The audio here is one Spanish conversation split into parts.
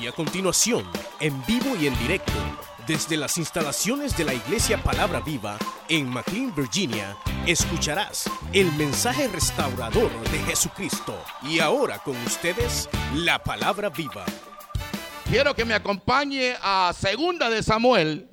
Y a continuación, en vivo y en directo, desde las instalaciones de la Iglesia Palabra Viva en McLean, Virginia, escucharás el mensaje restaurador de Jesucristo. Y ahora con ustedes, la Palabra Viva. Quiero que me acompañe a Segunda de Samuel.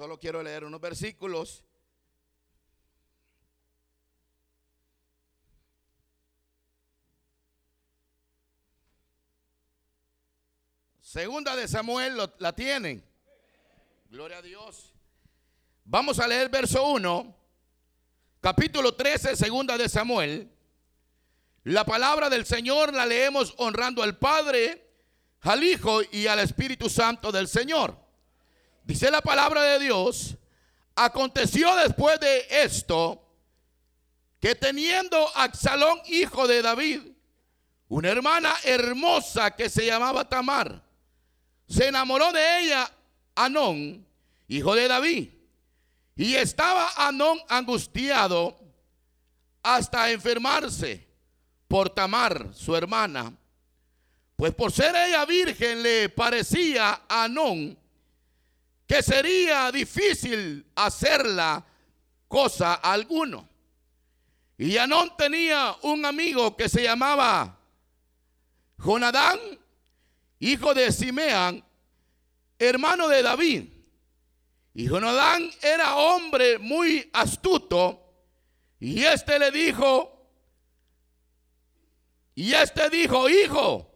Solo quiero leer unos versículos. Segunda de Samuel la tienen. Gloria a Dios. Vamos a leer verso 1, capítulo 13, segunda de Samuel. La palabra del Señor la leemos honrando al Padre, al Hijo y al Espíritu Santo del Señor. Dice la palabra de Dios, aconteció después de esto que teniendo Absalón, hijo de David, una hermana hermosa que se llamaba Tamar, se enamoró de ella Anón, hijo de David. Y estaba Anón angustiado hasta enfermarse por Tamar, su hermana. Pues por ser ella virgen le parecía a Anón que sería difícil hacerla cosa alguno. Y Anón tenía un amigo que se llamaba Jonadán, hijo de Simeán, hermano de David. Y Jonadán era hombre muy astuto. Y este le dijo, y este dijo, hijo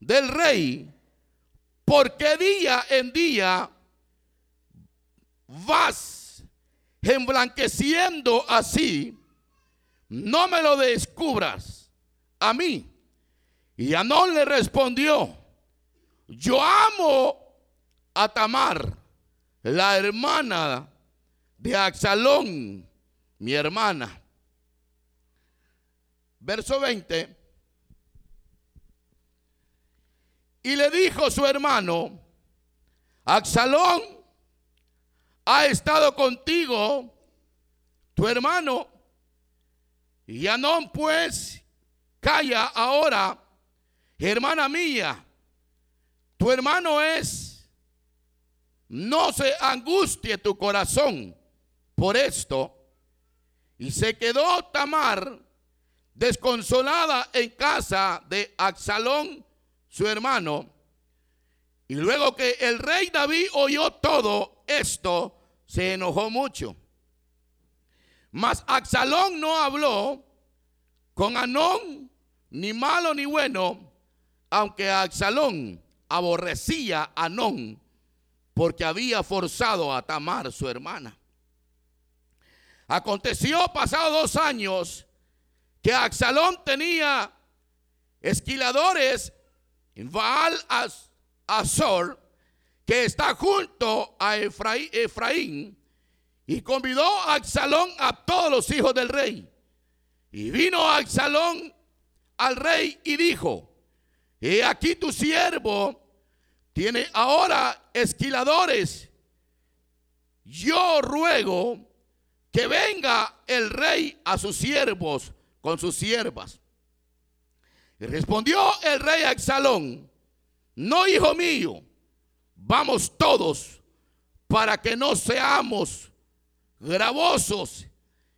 del rey, ¿por qué día en día vas emblanqueciendo así? No me lo descubras a mí. Y Anón le respondió, yo amo a Tamar, la hermana de Absalón, mi hermana. Verso 20. Y le dijo su hermano, Absalón ha estado contigo, tu hermano. Y Anón pues, calla ahora, hermana mía, tu hermano es, no se angustie tu corazón por esto. Y se quedó Tamar desconsolada en casa de Absalón, su hermano. Y luego que el rey David oyó todo esto, se enojó mucho. Mas Absalón no habló con Anón, ni malo ni bueno, aunque Absalón aborrecía a Anón, porque había forzado a Tamar, su hermana. Aconteció pasados dos años que Absalón tenía esquiladores en Baal Az- Azor, que está junto a Efraí- Efraín, y convidó a Absalón a todos los hijos del rey. Y vino Absalón al rey y dijo, he aquí tu siervo tiene ahora esquiladores. Yo ruego que venga el rey a sus siervos con sus siervas. Y respondió el rey a Absalón, no hijo mío, vamos todos para que no seamos gravosos.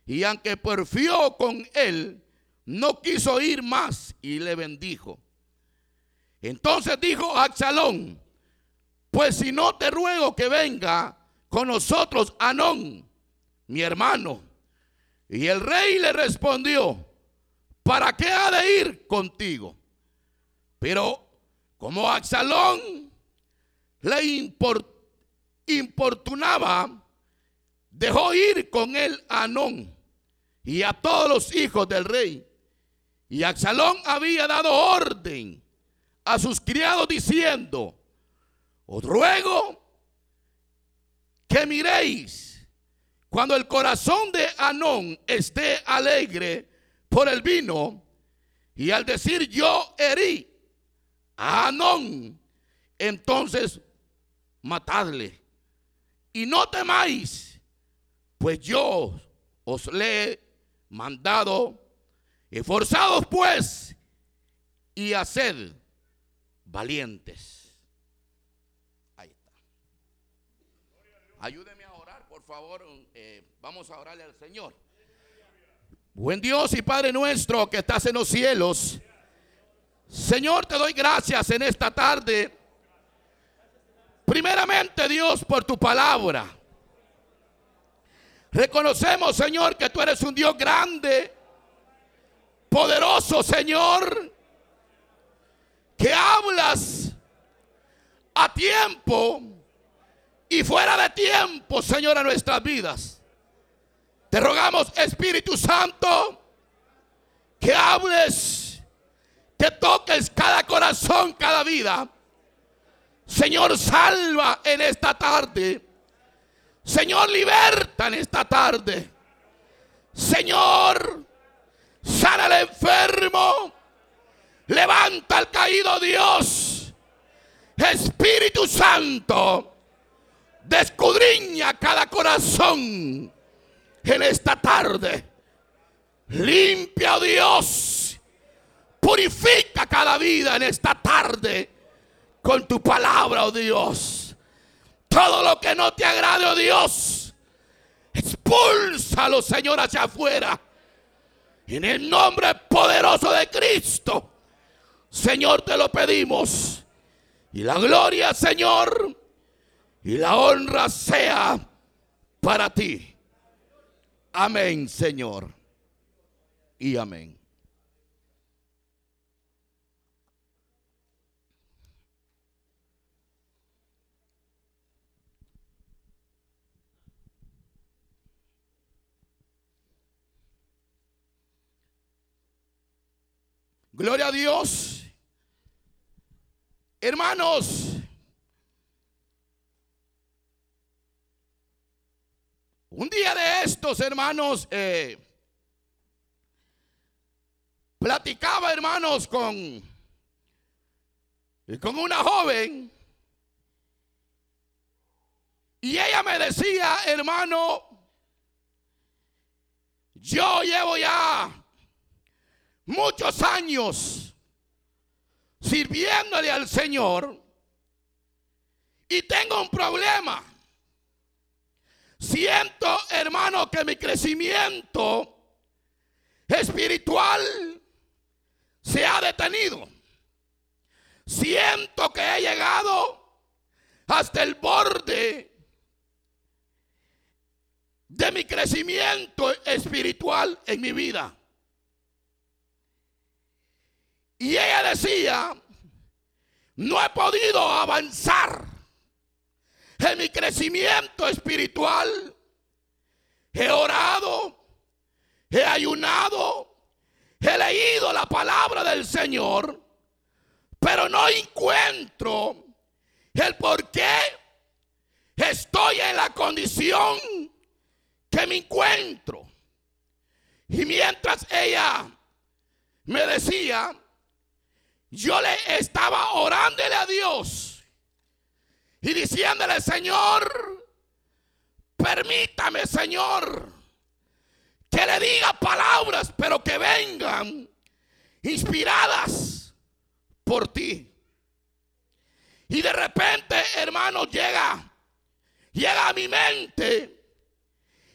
Y aunque porfió con él, no quiso ir más y le bendijo. Entonces dijo Absalón, pues si no te ruego que venga con nosotros Anón, mi hermano. Y el rey le respondió, ¿para qué ha de ir contigo? Pero como Absalón le impor- importunaba, dejó ir con él a Anón y a todos los hijos del rey. Y Absalón había dado orden a sus criados diciendo, os ruego que miréis cuando el corazón de Anón esté alegre por el vino, Y al decir yo herí a Anón, entonces matadle. Y no temáis, pues yo os le he mandado, esforzados pues, y haced valientes. Ahí está. Ayúdeme a orar, por favor. Eh, vamos a orarle al Señor. Buen Dios y Padre nuestro que estás en los cielos. Señor, te doy gracias en esta tarde. Primeramente, Dios, por tu palabra. Reconocemos, Señor, que tú eres un Dios grande, poderoso, Señor, que hablas a tiempo y fuera de tiempo, Señor, a nuestras vidas. Te rogamos, Espíritu Santo, que hables, que toques cada corazón, cada vida. Señor, salva en esta tarde. Señor, liberta en esta tarde. Señor, sana al enfermo. Levanta al caído Dios. Espíritu Santo, descudriña cada corazón en esta tarde. Limpia, oh Dios. Purifica cada vida en esta tarde con tu palabra, oh Dios. Todo lo que no te agrade, oh Dios, expúlsalo, Señor, hacia afuera. En el nombre poderoso de Cristo, Señor, te lo pedimos. Y la gloria, Señor, y la honra sea para ti. Amén, Señor. Y amén. Gloria a Dios. Hermanos, Un día de estos, hermanos, eh, platicaba, hermanos, con, con una joven. Y ella me decía, hermano, yo llevo ya muchos años sirviéndole al Señor y tengo un problema. Siento, hermano, que mi crecimiento espiritual se ha detenido. Siento que he llegado hasta el borde de mi crecimiento espiritual en mi vida. Y ella decía, no he podido avanzar en mi crecimiento espiritual. He orado, he ayunado, he leído la palabra del Señor, pero no encuentro el por qué estoy en la condición que me encuentro. Y mientras ella me decía, yo le estaba orándole a Dios y diciéndole, Señor, permítame, Señor, que le diga palabras, pero que vengan inspiradas por ti. Y de repente, hermano, llega, llega a mi mente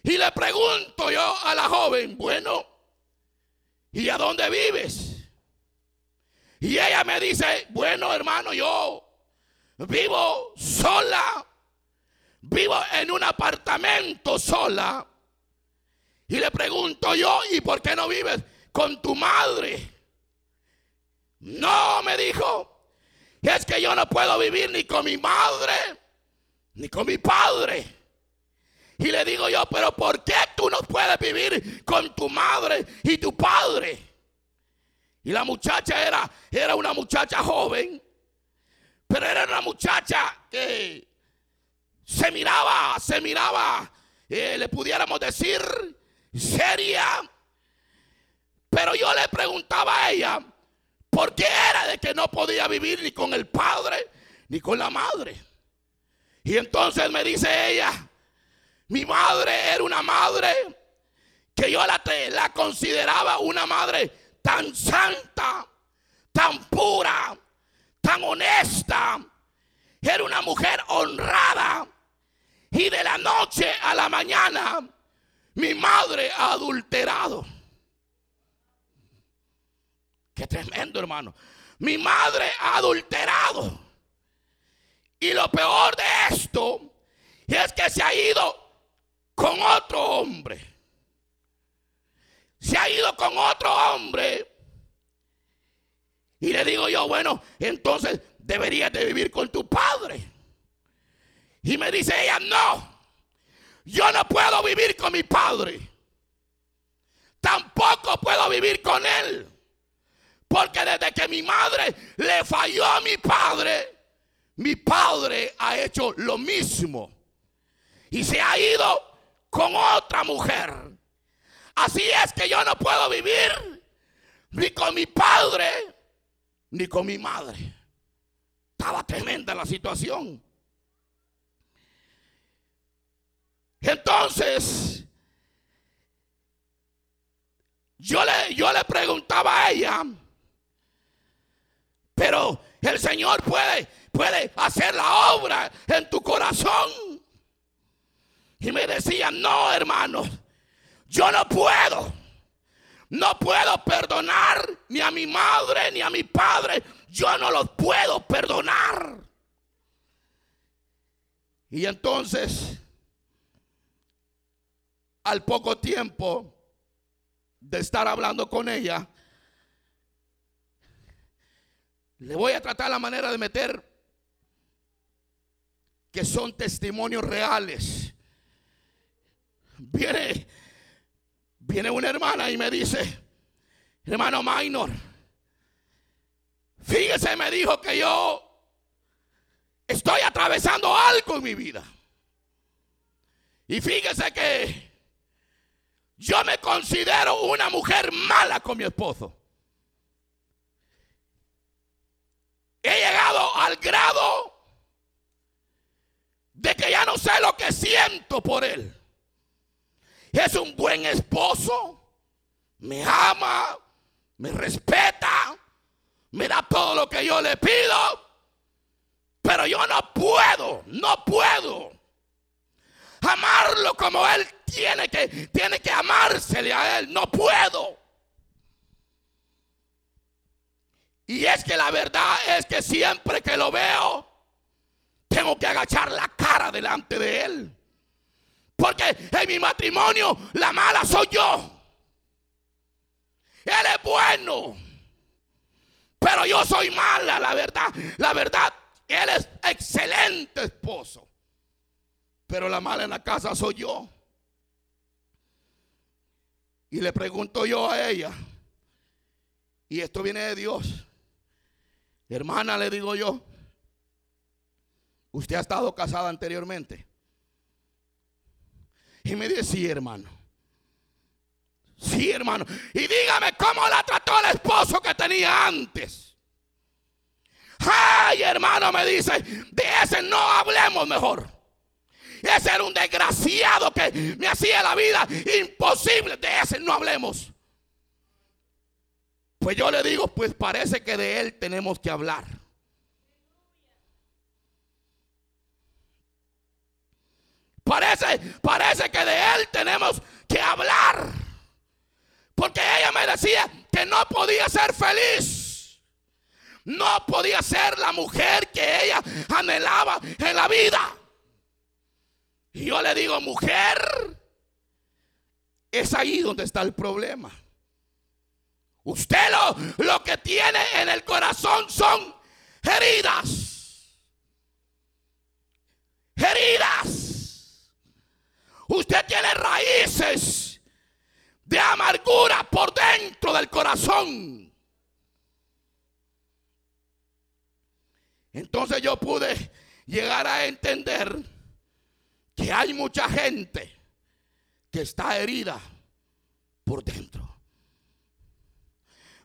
y le pregunto yo a la joven, bueno, ¿y a dónde vives? Y ella me dice, bueno, hermano, yo vivo sola, vivo en un apartamento sola. Y le pregunto yo, ¿y por qué no vives con tu madre? No, me dijo, es que yo no puedo vivir ni con mi madre, ni con mi padre. Y le digo yo, pero ¿por qué tú no puedes vivir con tu madre y tu padre? Y la muchacha era, era una muchacha joven pero era una muchacha que se miraba, se miraba, eh, le pudiéramos decir, seria. Pero yo le preguntaba a ella, ¿por qué era de que no podía vivir ni con el padre ni con la madre? Y entonces me dice ella, mi madre era una madre que yo la, la consideraba una madre tan santa, tan pura, tan honesta. Era una mujer honrada. Y de la noche a la mañana, mi madre ha adulterado. Qué tremendo, hermano. Mi madre ha adulterado. Y lo peor de esto es que se ha ido con otro hombre. Se ha ido con otro hombre. Y le digo yo, bueno, entonces deberías de vivir con tu padre. Y me dice ella, no, yo no puedo vivir con mi padre. Tampoco puedo vivir con él. Porque desde que mi madre le falló a mi padre, mi padre ha hecho lo mismo. Y se ha ido con otra mujer. Así es que yo no puedo vivir ni con mi padre ni con mi madre. Estaba tremenda la situación. Entonces, yo le, yo le preguntaba a ella, pero el Señor puede, puede hacer la obra en tu corazón. Y me decía, no, hermano, yo no puedo. No puedo perdonar ni a mi madre ni a mi padre. Yo no los puedo perdonar. Y entonces, al poco tiempo de estar hablando con ella, le voy a tratar la manera de meter que son testimonios reales. Viene, viene una hermana y me dice, hermano Minor, fíjese, me dijo que yo estoy atravesando algo en mi vida. Y fíjese que yo me considero una mujer mala con mi esposo. He llegado al grado de que ya no sé lo que siento por él. Es un buen esposo, me ama, me respeta, me da todo lo que yo le pido, pero yo no puedo, no puedo amarlo como él tiene que, tiene que amársele a él, no puedo. Y es que la verdad es que siempre que lo veo, tengo que agachar la cara delante de él. Porque en mi matrimonio la mala soy yo. Él es bueno. Pero yo soy mala, la verdad. La verdad, él es excelente esposo. Pero la mala en la casa soy yo. Y le pregunto yo a ella. Y esto viene de Dios. Hermana, le digo yo, ¿usted ha estado casada anteriormente? Y me dice, sí, hermano. Sí, hermano. Y dígame cómo la trató el esposo que tenía antes. Ay, hermano, me dice, de ese no hablemos mejor. Ese era un desgraciado que me hacía la vida imposible. De ese no hablemos. Pues yo le digo, pues parece que de él tenemos que hablar. Parece, parece que de él tenemos que hablar. Porque ella me decía que no podía ser feliz. No podía ser la mujer que ella anhelaba en la vida. Y yo le digo, mujer, es ahí donde está el problema. Usted lo, lo que tiene en el corazón son heridas. Usted tiene raíces de amargura por corazón. Entonces yo pude llegar a entender que hay mucha gente que está herida por dentro.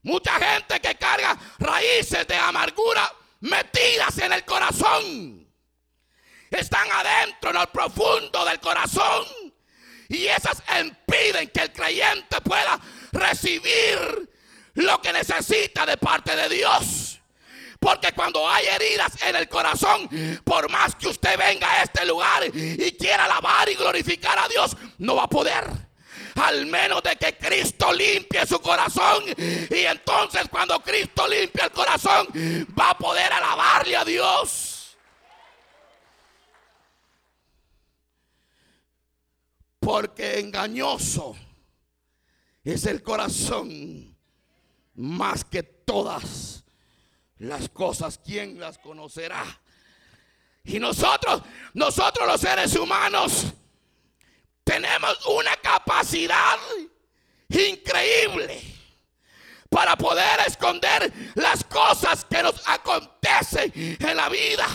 Mucha gente que carga raíces de amargura metidas en el corazón. Están adentro, en el profundo del corazón. Y esas impiden que el creyente pueda recibir lo que necesita de parte de Dios. Porque cuando hay heridas en el corazón, por más que usted venga a este lugar y quiera alabar y glorificar a Dios, no va a poder. Al menos de que Cristo limpie su corazón. Y entonces cuando Cristo limpie el corazón, va a poder alabarle a Dios. Porque engañoso es el corazón más que todas las cosas. ¿Quién las conocerá? Y nosotros, nosotros los seres humanos, tenemos una capacidad increíble para poder esconder las cosas que nos acontecen en la vida.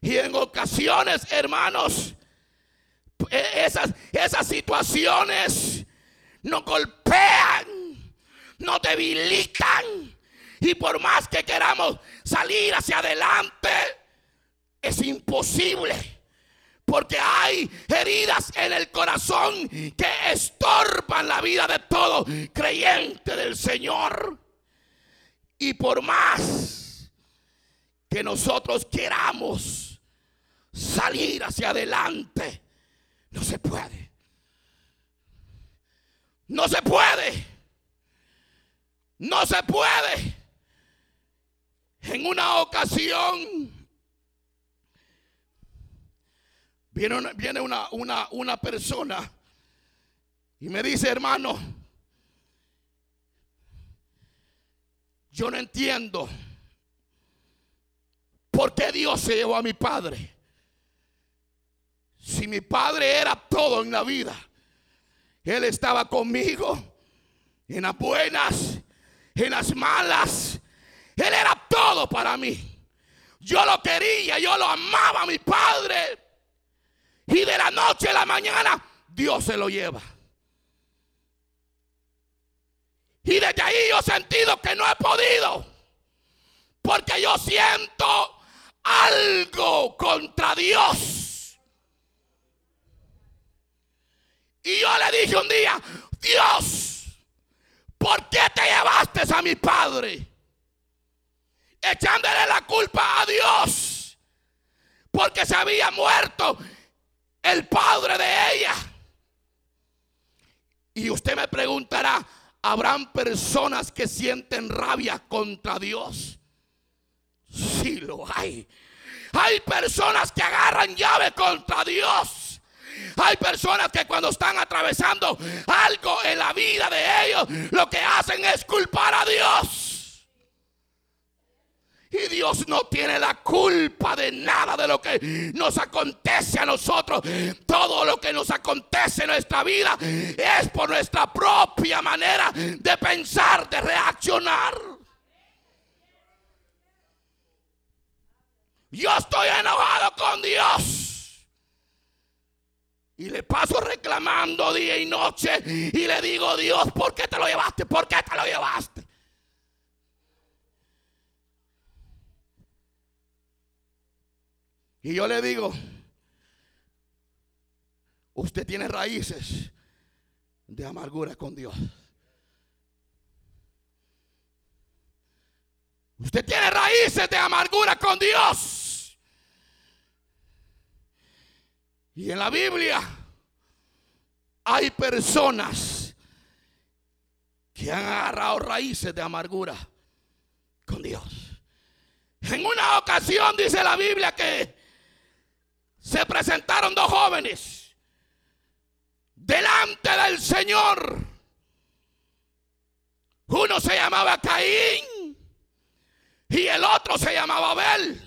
Y en ocasiones, hermanos, e-, esas, esas situaciones nos golpean, nos debilitan. Y por más que queramos salir hacia adelante, es imposible. Porque hay heridas en el corazón que estorban la vida de todo creyente del Señor. Y por más que nosotros queramos salir hacia adelante, no se puede. No se puede. No se puede. En una ocasión Viene, una, una, una, persona y me dice, hermano, yo no entiendo por qué Dios se llevó a mi padre. Si mi padre era todo en la vida, Él estaba conmigo en las buenas, en las malas. Él era todo para mí. Yo lo quería, yo lo amaba a mi padre. Y de la noche a la mañana Dios se lo lleva. Y desde ahí yo he sentido que no he podido. Porque yo siento algo contra Dios. Y yo le dije un día, Dios, ¿por qué te llevaste a mi padre? Echándole la culpa a Dios. Porque se había muerto el padre de ella. Y usted me preguntará, ¿habrán personas que sienten rabia contra Dios? Sí lo hay. Hay personas que agarran llave contra Dios. Hay personas que cuando están atravesando algo en la vida de ellos, lo que hacen es culpar a Dios. Y Dios no tiene la culpa de nada de lo que nos acontece a nosotros. Todo lo que nos acontece en nuestra vida es por nuestra propia manera de pensar, de reaccionar. Yo estoy enojado con Dios. Y le paso reclamando día y noche. Y le digo, Dios, ¿por qué te lo llevaste? ¿Por qué te lo llevaste? Y yo le digo, usted tiene raíces de amargura con Dios. Usted tiene raíces de amargura con Dios. Y en la Biblia hay personas que han agarrado raíces de amargura con Dios. En una ocasión dice la Biblia que se presentaron dos jóvenes delante del Señor. Uno se llamaba Caín y el otro se llamaba Abel.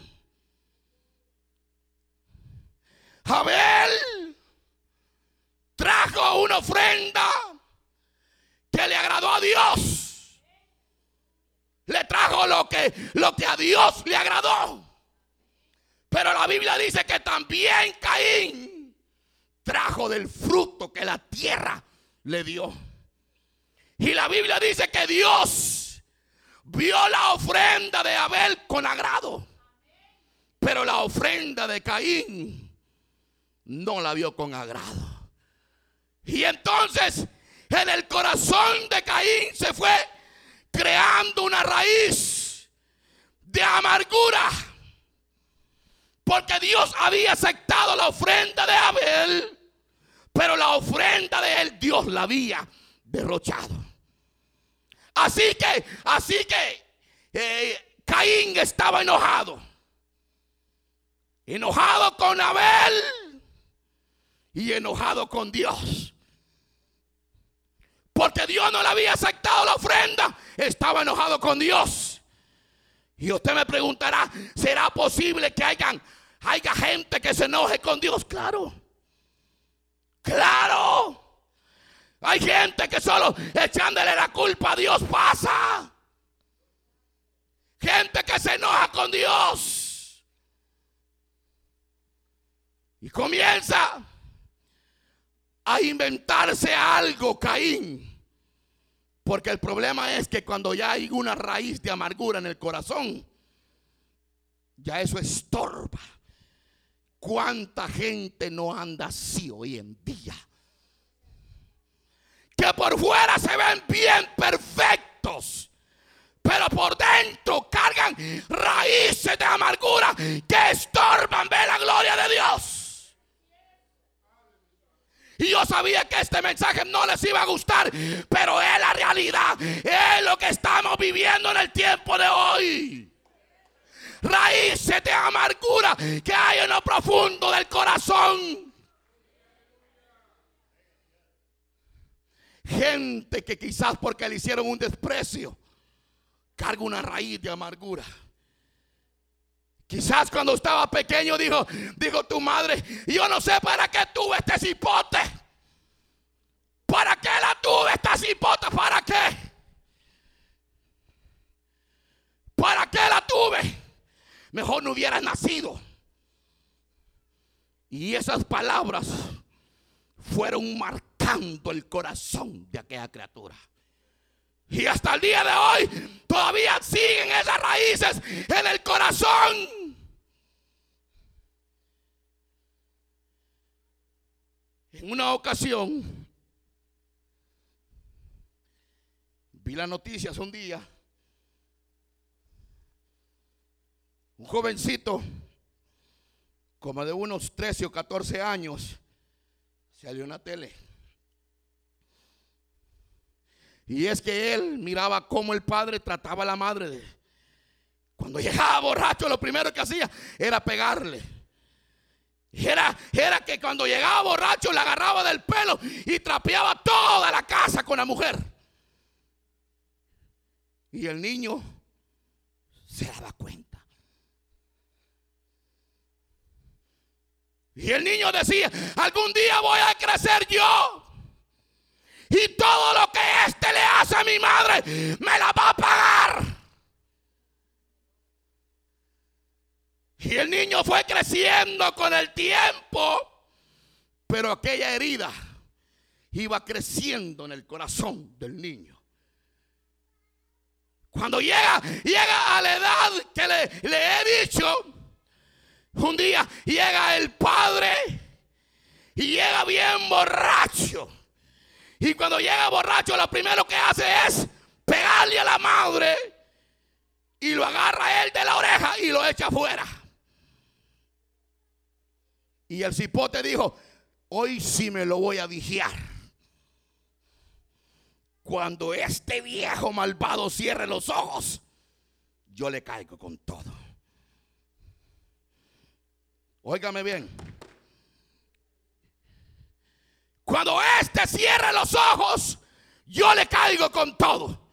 Abel trajo una ofrenda que le agradó a Dios. Le trajo lo que, lo que a Dios le agradó. Pero la Biblia dice que también Caín trajo del fruto que la tierra le dio. Y la Biblia dice que Dios vio la ofrenda de Abel con agrado, pero la ofrenda de Caín no la vio con agrado. Y entonces en el corazón de Caín se fue creando una raíz de amargura. Porque Dios había aceptado la ofrenda de Abel, pero la ofrenda de él Dios la había derrochado. Así que, así que eh, Caín estaba enojado. Enojado con Abel y enojado con Dios. Porque Dios no le había aceptado la ofrenda. Estaba enojado con Dios. Y usted me preguntará, ¿será posible que hayan, haya gente que se enoje con Dios? Claro. Claro. Hay gente que solo echándole la culpa a Dios pasa. Gente que se enoja con Dios. Y comienza a inventarse algo, Caín. Porque el problema es que cuando ya hay una raíz de amargura en el corazón, ya eso estorba. ¿Cuánta gente no anda así hoy en día? que por fuera se ven bien perfectos, pero por dentro cargan raíces de amargura que estorban ver la gloria de Dios. Y yo sabía que este mensaje no les iba a gustar, pero es la realidad, es lo que estamos viviendo en el tiempo de hoy. Raíces de amargura que hay en lo profundo del corazón. Gente que quizás porque le hicieron un desprecio, carga una raíz de amargura. Quizás cuando estaba pequeño dijo, dijo tu madre, yo no sé para qué tuve este cipote. ¿Para qué la tuve esta cipote? ¿Para qué? ¿Para qué la tuve? Mejor no hubiera nacido. Y esas palabras fueron marcadas el corazón de aquella criatura. Y hasta el día de hoy todavía siguen esas raíces en el corazón. En una ocasión vi las noticias un día. Un jovencito, como de unos 13 o 14 años, salió en la tele y es que él miraba cómo el padre trataba a la madre Cuando llegaba borracho, lo primero que hacía era pegarle. Era, era que cuando llegaba borracho le agarraba del pelo y trapeaba toda la casa con la mujer. Y el niño se daba cuenta. Y el niño decía, algún día voy a crecer yo. Y todo lo que éste le hace a mi madre, me la va a pagar. Y el niño fue creciendo con el tiempo, pero aquella herida iba creciendo en el corazón del niño. Cuando llega, llega a la edad que le, he dicho, un día llega el padre y llega bien borracho. Y cuando llega borracho, lo primero que hace es pegarle a la madre y lo agarra él de la oreja y lo echa afuera. Y el cipote dijo, hoy sí me lo voy a vigiar. Cuando este viejo malvado cierre los ojos, yo le caigo con todo. Óigame bien. Cuando éste cierre los ojos, yo le caigo con todo.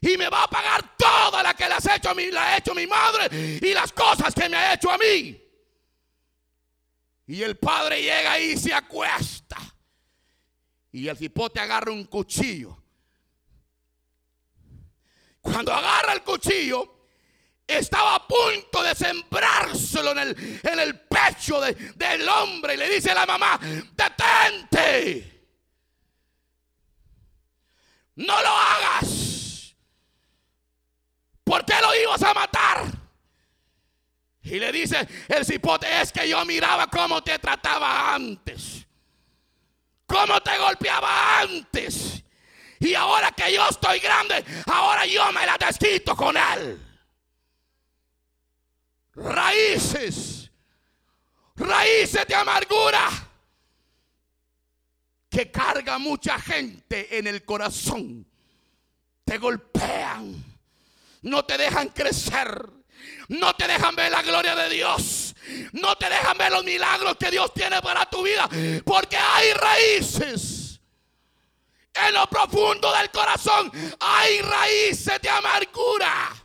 Y me va a pagar toda la que le, has hecho a mí, la ha hecho mi madre y las cosas que me ha hecho a mí. Y el padre llega y se acuesta. Y el cipote agarra un cuchillo. Cuando agarra el cuchillo, estaba a punto de sembrárselo en el, en el pecho del hombre y le dice a la mamá, detente. No lo hagas. ¿Por qué lo ibas a matar? Y le dice el cipote, es que yo miraba cómo te trataba antes. Cómo te golpeaba antes. Y ahora que yo estoy grande, ahora yo me la desquito con él. Raíces. Raíces de amargura. Que carga mucha gente en el corazón. Te golpean. No te dejan crecer. No te dejan ver la gloria de Dios. No te dejan ver los milagros que Dios tiene para tu vida. Porque hay raíces. En lo profundo del corazón hay raíces de amargura.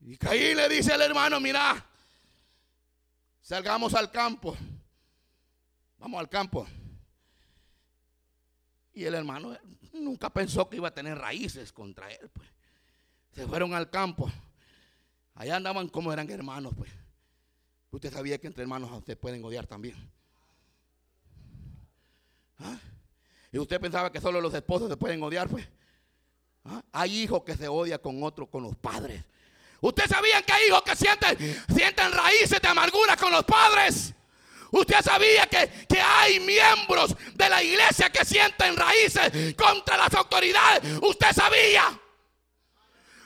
Y Caín le dice al hermano, mira, salgamos al campo. Vamos al campo. Y el hermano nunca pensó que iba a tener raíces contra él. Pues. Se fueron al campo. Allá andaban como eran hermanos. Pues. Usted sabía que entre hermanos se pueden odiar también. ¿Ah? Y usted pensaba que solo los esposos se pueden odiar. Pues. ¿Ah? Hay hijos que se odian con otros, con los padres. ¿Usted sabía que hay hijos que sienten, sienten raíces de amargura con los padres? ¿Usted sabía que, que, hay miembros de la iglesia que sienten raíces contra las autoridades? ¿Usted sabía?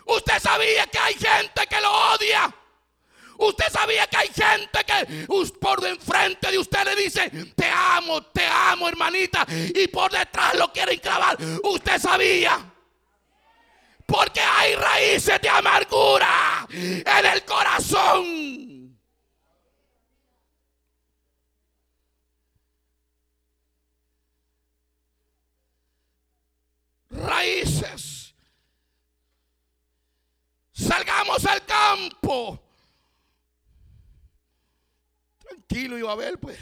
¿Usted sabía que hay gente que lo odia? ¿Usted sabía que hay gente que por enfrente de usted le dice, te amo, te amo hermanita, y por detrás lo quieren clavar? ¿Usted sabía? Porque hay raíces de amargura en el corazón. Raíces. Salgamos al campo. Tranquilo iba a ver, pues.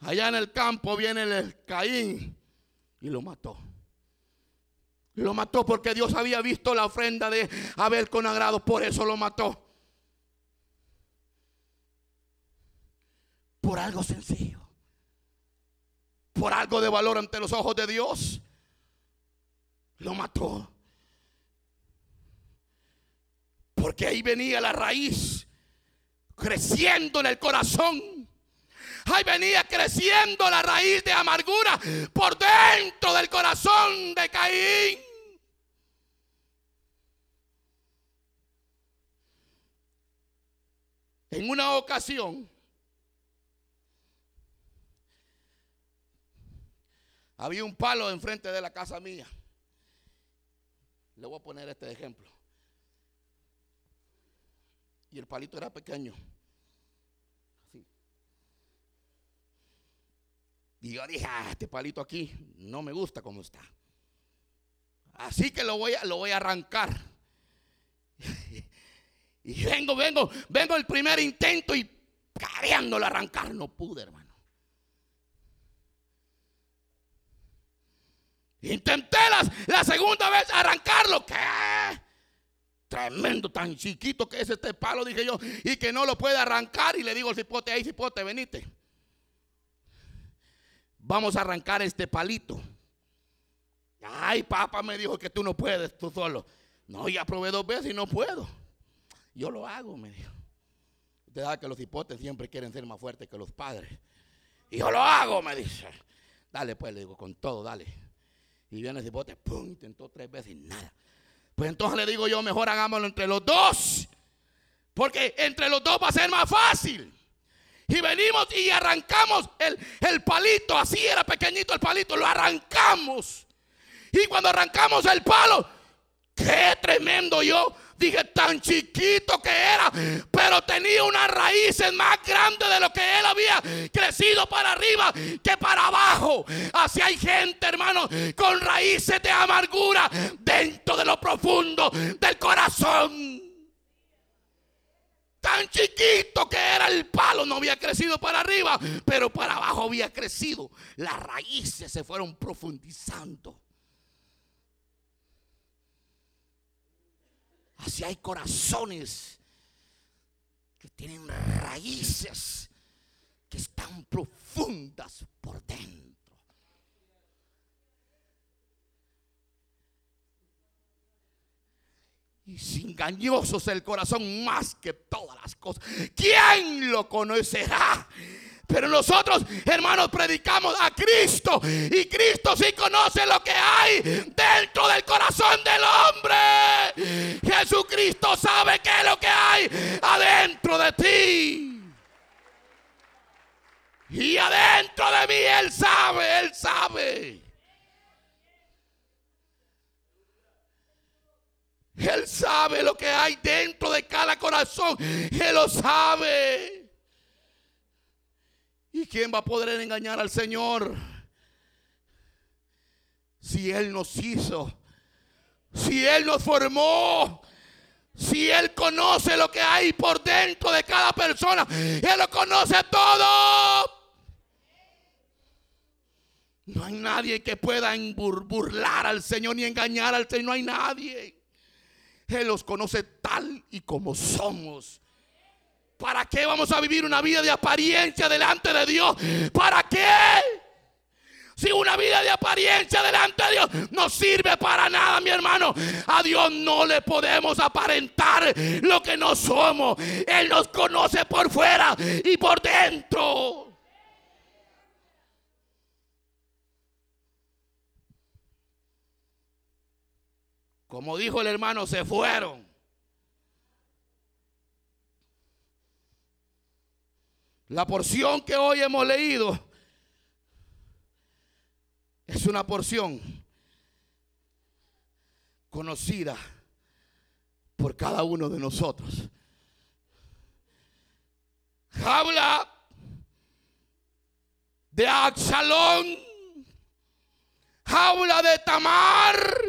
Allá en el campo viene el Caín y lo mató. Lo mató porque Dios había visto la ofrenda de Abel con agrado, por eso lo mató. Por algo sencillo. Por algo de valor ante los ojos de Dios. Lo mató. Porque ahí venía la raíz creciendo en el corazón. Ahí venía creciendo la raíz de amargura por dentro del corazón de Caín. En una ocasión, había un palo enfrente de la casa mía. Le voy a poner este ejemplo. Y el palito era pequeño. Así. Y yo dije, ah, este palito aquí no me gusta como está. Así que lo voy a, lo voy a arrancar. Y vengo, vengo, vengo el primer intento y queriéndolo arrancar, no pude, hermano. Intenté la, segunda vez arrancarlo. ¿Qué? Tremendo, tan chiquito que es este palo, dije yo, y que no lo puede arrancar. Y le digo al cipote, ahí cipote, venite. Vamos a arrancar este palito. Ay, papá me dijo que tú no puedes, tú solo. No, ya probé dos veces y no puedo. Yo lo hago, me dijo. Usted sabe que los hipotes siempre quieren ser más fuertes que los padres. Y yo lo hago, me dice. Dale, pues, le digo, con todo, dale. Y viene el hipote, pum, intentó tres veces y nada. Pues entonces le digo yo, mejor hagámoslo entre los dos. Porque entre los dos va a ser más fácil. Y venimos y arrancamos el, el palito, así era pequeñito el palito, lo arrancamos. Y cuando arrancamos el palo, qué tremendo yo Dije, tan chiquito que era, pero tenía unas raíces más grandes de lo que él había crecido para arriba que para abajo. Así hay gente, hermano, con raíces de amargura dentro de lo profundo del corazón. Tan chiquito que era el palo, no había crecido para arriba, pero para abajo había crecido. Las raíces se fueron profundizando. Así hay corazones que tienen raíces que están profundas por dentro. Y si engañoso es el corazón más que todas las cosas, ¿quién lo conocerá? Pero nosotros, hermanos, predicamos a Cristo. Y Cristo sí conoce lo que hay dentro del corazón del hombre. Jesucristo sabe qué es lo que hay adentro de ti. Y adentro de mí Él sabe, Él sabe. Él sabe lo que hay dentro de cada corazón. Él lo sabe. ¿Y quién va a poder engañar al Señor? Si Él nos hizo, si Él nos formó, si Él conoce lo que hay por dentro de cada persona, Él lo conoce todo. No hay nadie que pueda burlar al Señor ni engañar al Señor. No hay nadie. Él los conoce tal y como somos. ¿Para qué vamos a vivir una vida de apariencia delante de Dios? ¿Para qué? Si una vida de apariencia delante de Dios no sirve para nada, mi hermano. A Dios no le podemos aparentar lo que no somos. Él nos conoce por fuera y por dentro. Como dijo el hermano, se fueron. La porción que hoy hemos leído es una porción conocida por cada uno de nosotros. Habla de Absalón, habla de Tamar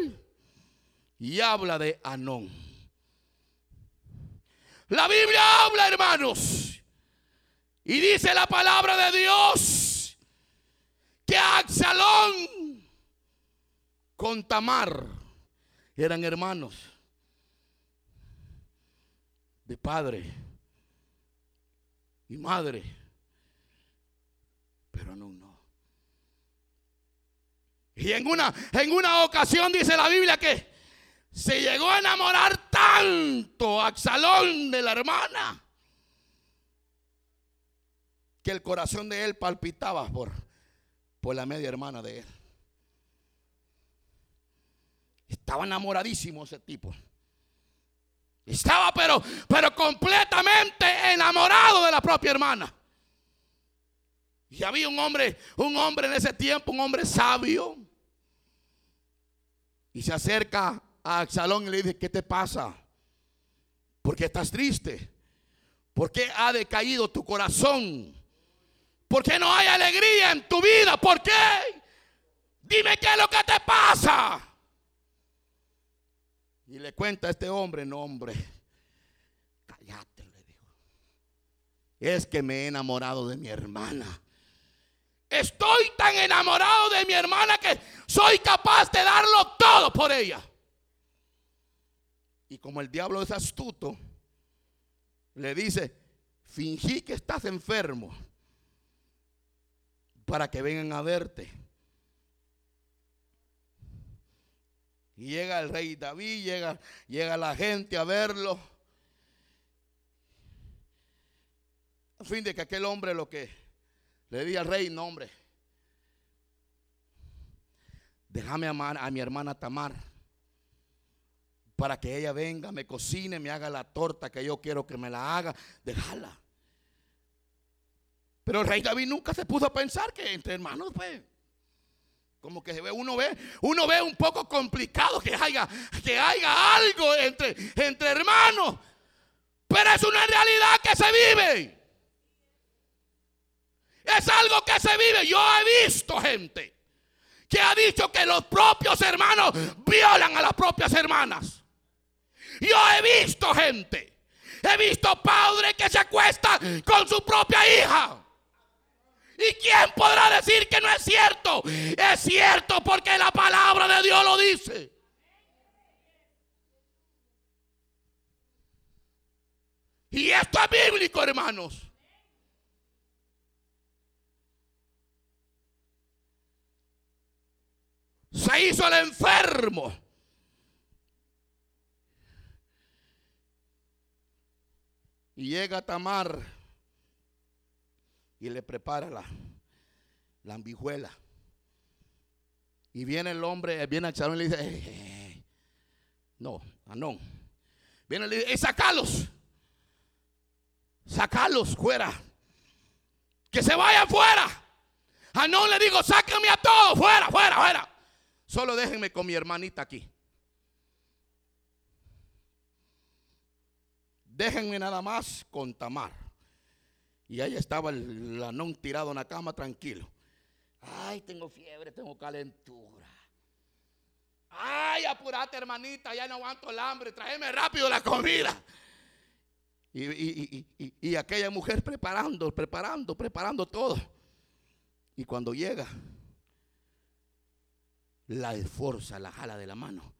y habla de Anón. La Biblia habla, hermanos, y dice la palabra de Dios que Absalón con Tamar eran hermanos de padre y madre, pero no, no. Y en una, en una ocasión dice la Biblia que se llegó a enamorar tanto Absalón de la hermana que el corazón de él palpitaba por, por la media hermana de él. Estaba enamoradísimo ese tipo. Estaba pero, pero completamente enamorado de la propia hermana. Y había un hombre, un hombre en ese tiempo, un hombre sabio. Y se acerca a Absalón y le dice, ¿qué te pasa? ¿Por qué estás triste? ¿Por qué ha decaído tu corazón? ¿Por qué no hay alegría en tu vida? ¿Por qué? Dime qué es lo que te pasa. Y le cuenta a este hombre, no hombre, cállate, le dijo. Es que me he enamorado de mi hermana. Estoy tan enamorado de mi hermana que soy capaz de darlo todo por ella. Y como el diablo es astuto, le dice, fingí que estás enfermo para que vengan a verte. Y llega el rey David, llega, llega la gente a verlo. A fin de que aquel hombre lo que le di al rey, no hombre, déjame amar a mi hermana Tamar para que ella venga, me cocine, me haga la torta que yo quiero que me la haga, déjala. Pero el rey David nunca se puso a pensar que entre hermanos, pues, como que uno ve, uno ve un poco complicado que haya, que haya algo entre, entre hermanos. Pero es una realidad que se vive. Es algo que se vive. Yo he visto gente que ha dicho que los propios hermanos violan a las propias hermanas. Yo he visto gente. He visto padres que se acuestan con su propia hija. ¿Y quién podrá decir que no es cierto? Es cierto porque la palabra de Dios lo dice. Y esto es bíblico, hermanos. Se hizo el enfermo. Y llega Tamar y le prepara la, la ambijuela. Y viene el hombre, viene a Charón y le dice, eh, eh, eh". no, no. Viene y le dice, sacalos, sacalos fuera, que se vayan fuera. A no le digo, sáquenme a todos, fuera, fuera, fuera. Solo déjenme con mi hermanita aquí. Déjenme nada más con Tamar. Y ahí estaba el anón tirado en la cama tranquilo. Ay, tengo fiebre, tengo calentura. Ay, apurate, hermanita, ya no aguanto el hambre, tráeme rápido la comida. Y, y, aquella mujer preparando, preparando, preparando todo. Y cuando llega, la esforza, la jala de la mano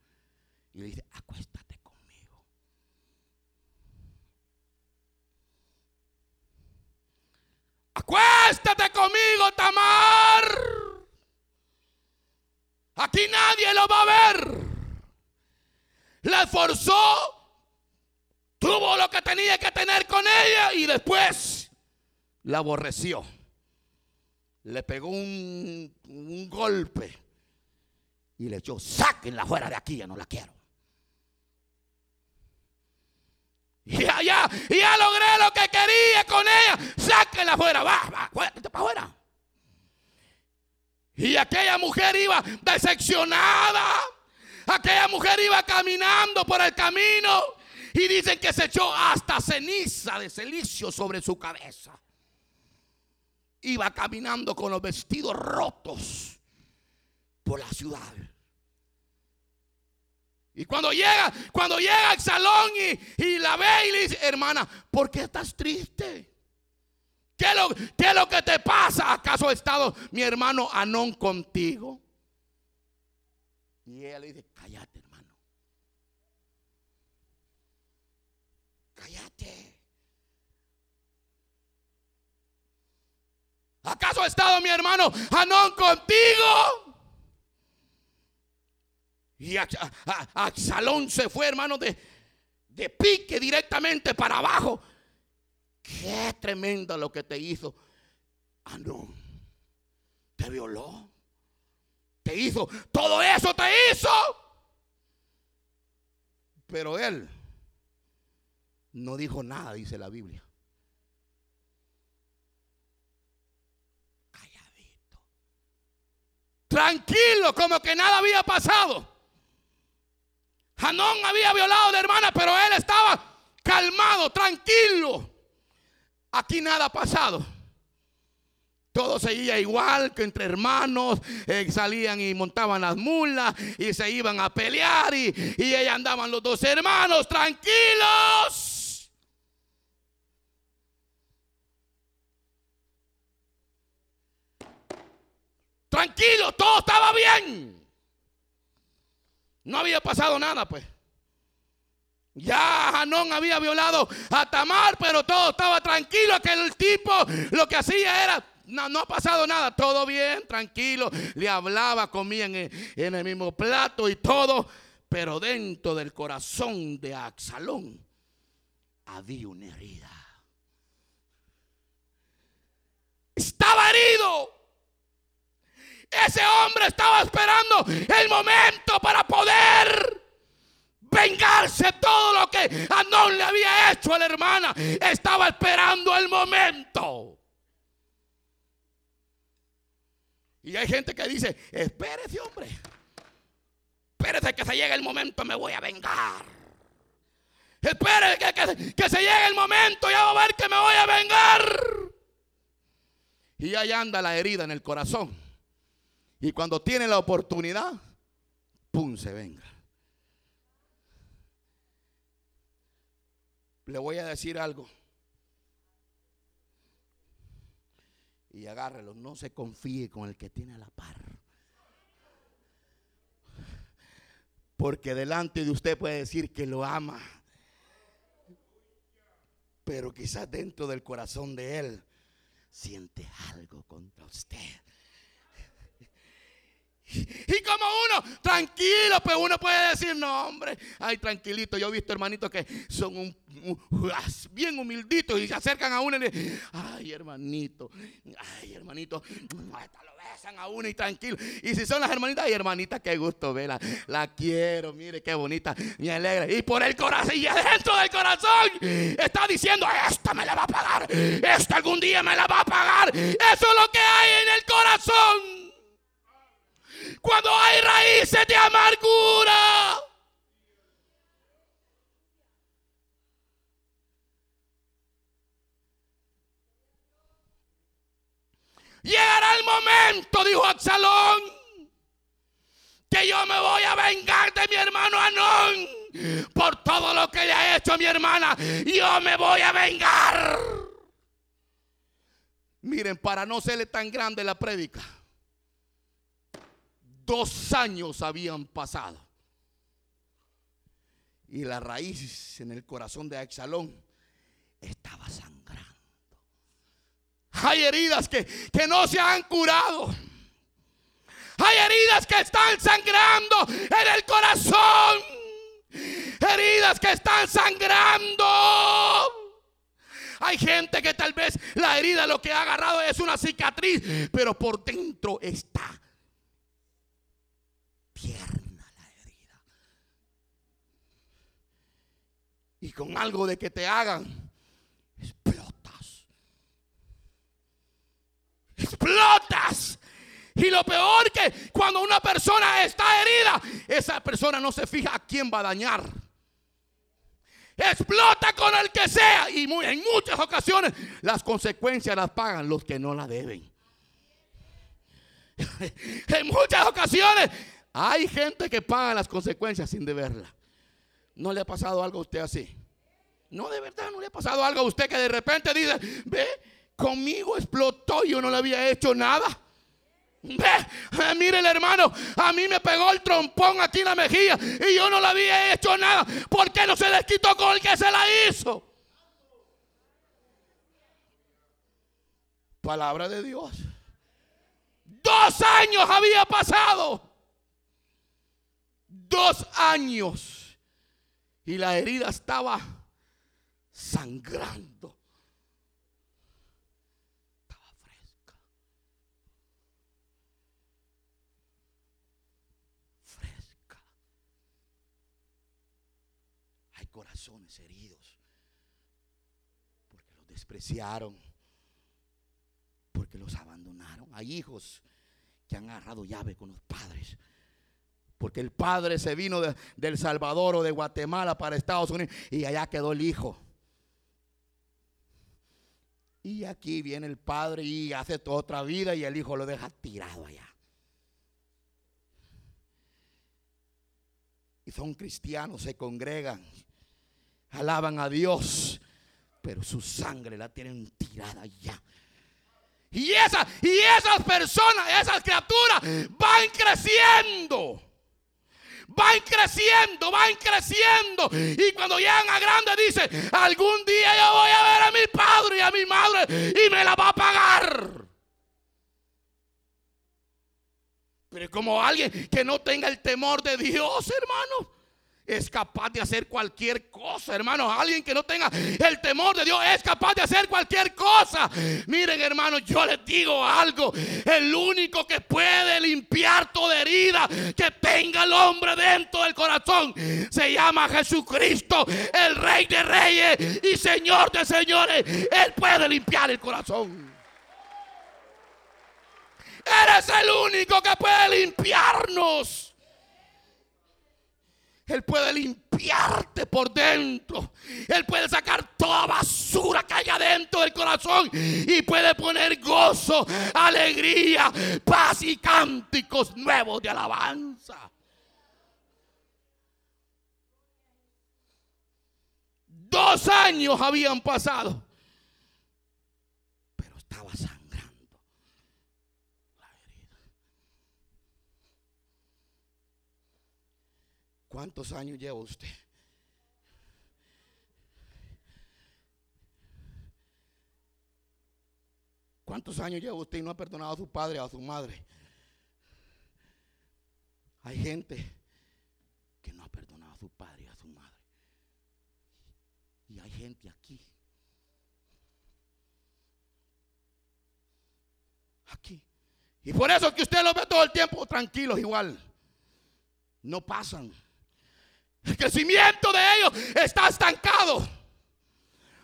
y le dice, acuéstate conmigo. Acuéstate conmigo, Tamar. Aquí nadie lo va a ver. La esforzó, tuvo lo que tenía que tener con ella y después la aborreció. Le pegó un, un golpe y le echó, sáquenla fuera de aquí, ya no la quiero. Y allá, y ya logré lo que quería con ella, sáquenla fuera, va, va, para afuera. Y aquella mujer iba decepcionada. Aquella mujer iba caminando por el camino y dicen que se echó hasta ceniza de celicio sobre su cabeza. Iba caminando con los vestidos rotos por la ciudad. Y cuando llega, cuando llega al salón y, la ve y le dice, hermana, ¿por qué estás triste? ¿Qué es, lo, ¿Qué es lo que te pasa? ¿Acaso ha estado mi hermano Anón contigo? Y ella le dice, cállate hermano. Cállate. ¿Acaso ha estado mi hermano Anón contigo? Y Salón se fue, hermano, de, de pique directamente para abajo. Qué tremendo lo que te hizo. Ah, no. Te violó. Te hizo. Todo eso te hizo. Pero él no dijo nada, dice la Biblia. Calladito. Tranquilo, como que nada había pasado. Hanón había violado a la hermana, pero él estaba calmado, tranquilo. Aquí nada ha pasado. Todo seguía igual que entre hermanos, eh, salían y montaban las mulas y se iban a pelear y, y ahí andaban los dos hermanos tranquilos. Tranquilo, todo estaba bien. No había pasado nada, pues. Ya Hanón había violado a Tamar, pero todo estaba tranquilo. Que el tipo lo que hacía era, no, no ha pasado nada, todo bien, tranquilo. Le hablaba, comía en el, mismo plato y todo. Pero dentro del corazón de Axalón había una herida. Estaba herido. Ese hombre estaba esperando el momento para poder vengarse todo lo que Anón le había hecho a la hermana. Estaba esperando el momento. Y hay gente que dice, espérese hombre, espérese que se llegue el momento, me voy a vengar. Espérese que, que se llegue el momento, ya va a ver que me voy a vengar. Y ahí anda la herida en el corazón. Y cuando tiene la oportunidad, ¡pum! se venga. Le voy a decir algo. Y agárrelo, no se confíe con el que tiene a la par. Porque delante de usted puede decir que lo ama. Pero quizás dentro del corazón de él siente algo contra usted. Y como uno, tranquilo, pues uno puede decir, no, hombre, ay, tranquilito. Yo he visto hermanitos que son un, bien humilditos y se acercan a uno y le ay, hermanito, ay, hermanito, hasta lo besan a uno y tranquilo. Y si son las hermanitas, ay, hermanita, qué gusto verla, la quiero, mire qué bonita, me alegra. Y por el corazón, y adentro del corazón, está diciendo, esta me la va a pagar, esta algún día me la va a pagar. Eso es lo que hay en el corazón cuando hay raíces de amargura. Llegará el momento, dijo Absalón, que yo me voy a vengar de mi hermano Anón por todo lo que le ha hecho a mi hermana. Yo me voy a vengar. Miren, para no serle tan grande la prédica Dos años habían pasado. Y la raíz en el corazón de Absalón estaba sangrando. Hay heridas que, que no se han curado. Hay heridas que están sangrando en el corazón. Heridas que están sangrando. Hay gente que tal vez la herida lo que ha agarrado es una cicatriz, pero por dentro está pierna la herida. Y con algo de que te hagan, explotas. Explotas. Y lo peor que cuando una persona está herida, esa persona no se fija a quién va a dañar. Explota con el que sea. Y en muchas ocasiones las consecuencias las pagan los que no la deben. en muchas ocasiones hay gente que paga las consecuencias sin deberla. ¿No le ha pasado algo a usted así? No, de verdad, no le ha pasado algo a usted que de repente dice, ve, conmigo explotó yo no le había hecho nada. Ve, eh, mire el hermano, a mí me pegó el trompón aquí en la mejilla y yo no le había hecho nada. ¿Por qué no se les quitó con el que se la hizo? Palabra de Dios. Dos años había pasado dos años y la herida estaba sangrando. Estaba fresca. Fresca. Hay corazones heridos porque los despreciaron, porque los abandonaron. Hay hijos que han agarrado llave con los padres porque el padre se vino de, del Salvador o de Guatemala para Estados Unidos y allá quedó el hijo. Y aquí viene el padre y hace toda otra vida y el hijo lo deja tirado allá. Y son cristianos, se congregan, alaban a Dios, pero su sangre la tienen tirada allá. Y, esa, y esas personas, esas criaturas van creciendo van creciendo, van creciendo. Y cuando llegan a grande dice, algún día yo voy a ver a mi padre y a mi madre y me la va a pagar. Pero como alguien que no tenga el temor de Dios, hermano es capaz de hacer cualquier cosa, hermano. Alguien que no tenga el temor de Dios es capaz de hacer cualquier cosa. Miren, hermano, yo les digo algo. El único que puede limpiar toda herida que tenga el hombre dentro del corazón se llama Jesucristo, el Rey de Reyes y Señor de Señores. Él puede limpiar el corazón. Eres el único que puede limpiarnos. Él puede limpiarte por dentro. Él puede sacar toda basura que haya dentro del corazón y puede poner gozo, alegría, paz y cánticos nuevos de alabanza. Dos años habían pasado, pero estaba ¿Cuántos años lleva usted? ¿Cuántos años lleva usted y no ha perdonado a su padre o a su madre? Hay gente que no ha perdonado a su padre y a su madre. Y hay gente aquí. Aquí. Y por eso que usted lo ve todo el tiempo tranquilos igual. No pasan. El crecimiento de ellos está estancado.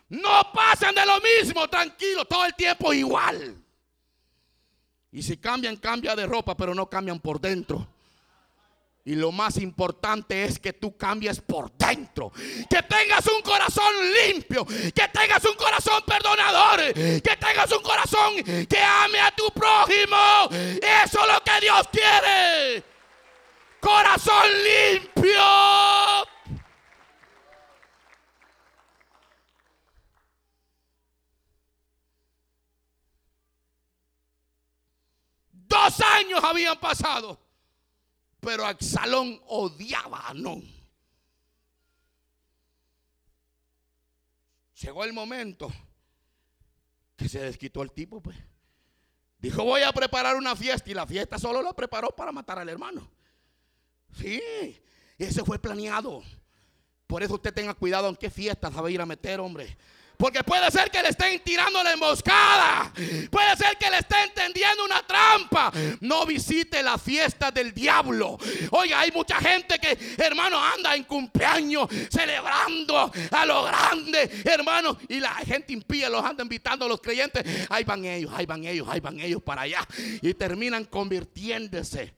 No pasan de lo mismo, tranquilo, todo el tiempo igual. Y si cambian, cambia de ropa, pero no cambian por dentro. Y lo más importante es que tú cambies por dentro. Que tengas un corazón limpio. Que tengas un corazón perdonador. Que tengas un corazón que ame a tu prójimo. Eso es lo que Dios quiere. Corazón limpio. Dos años habían pasado. Pero Absalón odiaba a Anón. Llegó el momento que se desquitó el tipo, pues. Dijo, voy a preparar una fiesta y la fiesta solo la preparó para matar al hermano. Sí, ese fue planeado. Por eso usted tenga cuidado en qué fiesta se va a ir a meter, hombre. Porque puede ser que le estén tirando la emboscada. Puede ser que le estén tendiendo una trampa. No visite la fiesta del diablo. Oiga, hay mucha gente que, hermano, anda en cumpleaños celebrando a lo grande, hermano. Y la gente impía los anda invitando a los creyentes. Ahí van ellos, ahí van ellos, ahí van ellos para allá. Y terminan convirtiéndose.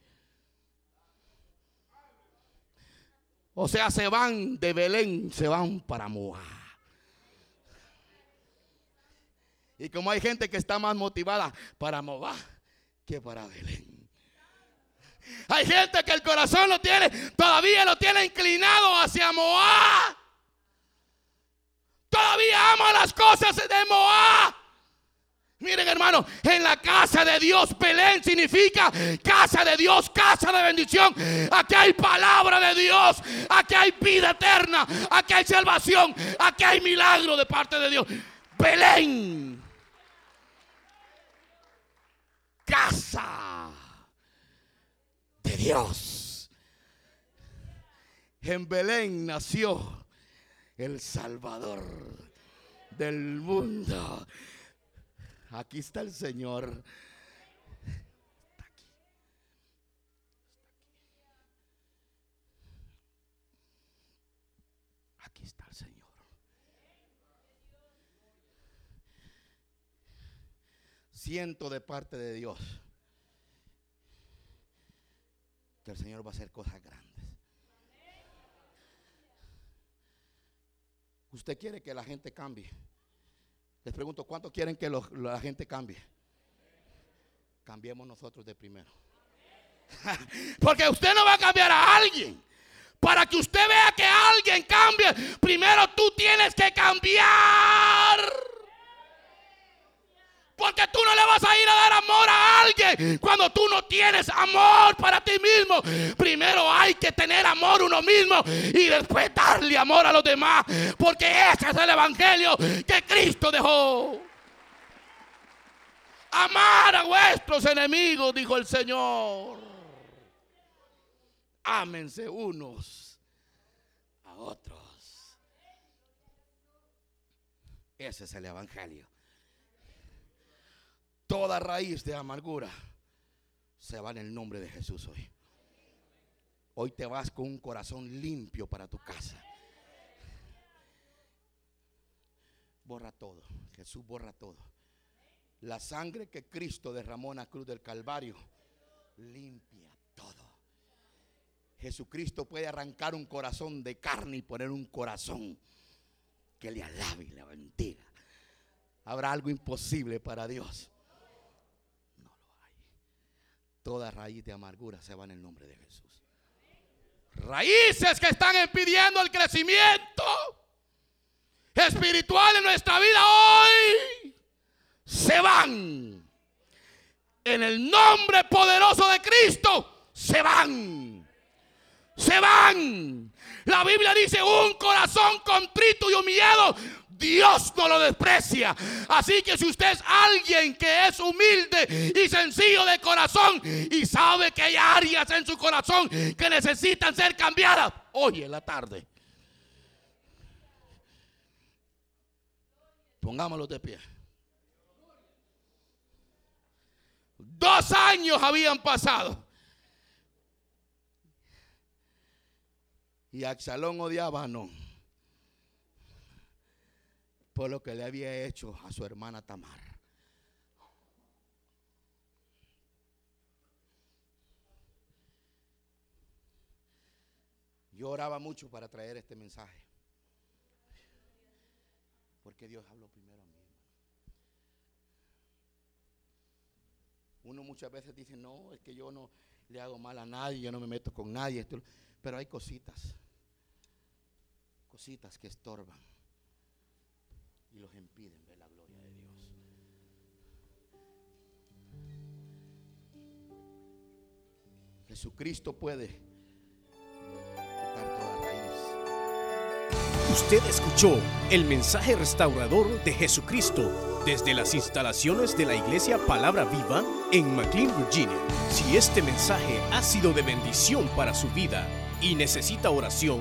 O sea, se van de Belén, se van para Moab. Y como hay gente que está más motivada para Moab que para Belén. Hay gente que el corazón lo tiene, todavía lo tiene inclinado hacia Moab. Todavía ama las cosas de Moab. Miren hermano, en la casa de Dios, Belén significa casa de Dios, casa de bendición. Aquí hay palabra de Dios, aquí hay vida eterna, aquí hay salvación, aquí hay milagro de parte de Dios. Belén casa de Dios. En Belén nació el Salvador del mundo. Aquí está el Señor. Está aquí. Aquí está el Señor. Siento de parte de Dios que el Señor va a hacer cosas grandes. ¿Usted quiere que la gente cambie? Les pregunto, ¿cuántos quieren que la gente cambie? Cambiemos nosotros de primero. Porque usted no va a cambiar a alguien. Para que usted vea que alguien cambie, primero tú tienes que cambiar. Porque tú no le vas a ir a dar amor cuando tú no tienes amor para ti mismo. Primero hay que tener amor uno mismo y después darle amor a los demás. Porque ese es el evangelio que Cristo dejó. Amar a vuestros enemigos, dijo el Señor. Ámense unos a otros. Ese es el evangelio toda raíz de amargura se va en el nombre de Jesús hoy. Hoy te vas con un corazón limpio para tu casa. Borra todo. Jesús borra todo. La sangre que Cristo derramó en la cruz del Calvario limpia todo. Jesucristo puede arrancar un corazón de carne y poner un corazón que le alabe y le bendiga. Habrá algo imposible para Dios. Toda raíz de amargura se va en el nombre de Jesús. Raíces que están impidiendo el crecimiento espiritual en nuestra vida hoy se van. En el nombre poderoso de Cristo se van. Se van. La Biblia dice un corazón contrito y humillado Dios no lo desprecia. Así que si usted es alguien que es humilde y sencillo de corazón y sabe que hay áreas en su corazón que necesitan ser cambiadas, hoy en la tarde. Pongámoslo de pie. Dos años habían pasado. Y Axalón odiaba a No por lo que le había hecho a su hermana Tamar. Yo oraba mucho para traer este mensaje. Porque Dios habló primero a mí. Uno muchas veces dice, no, es que yo no le hago mal a nadie, yo no me meto con nadie. Pero hay cositas, cositas que estorban y los impiden ver la gloria de Dios. Jesucristo puede quitar toda raíz. Usted escuchó el mensaje restaurador de Jesucristo desde las instalaciones de la iglesia Palabra Viva en McLean, Virginia. Si este mensaje ha sido de bendición para su vida y necesita oración,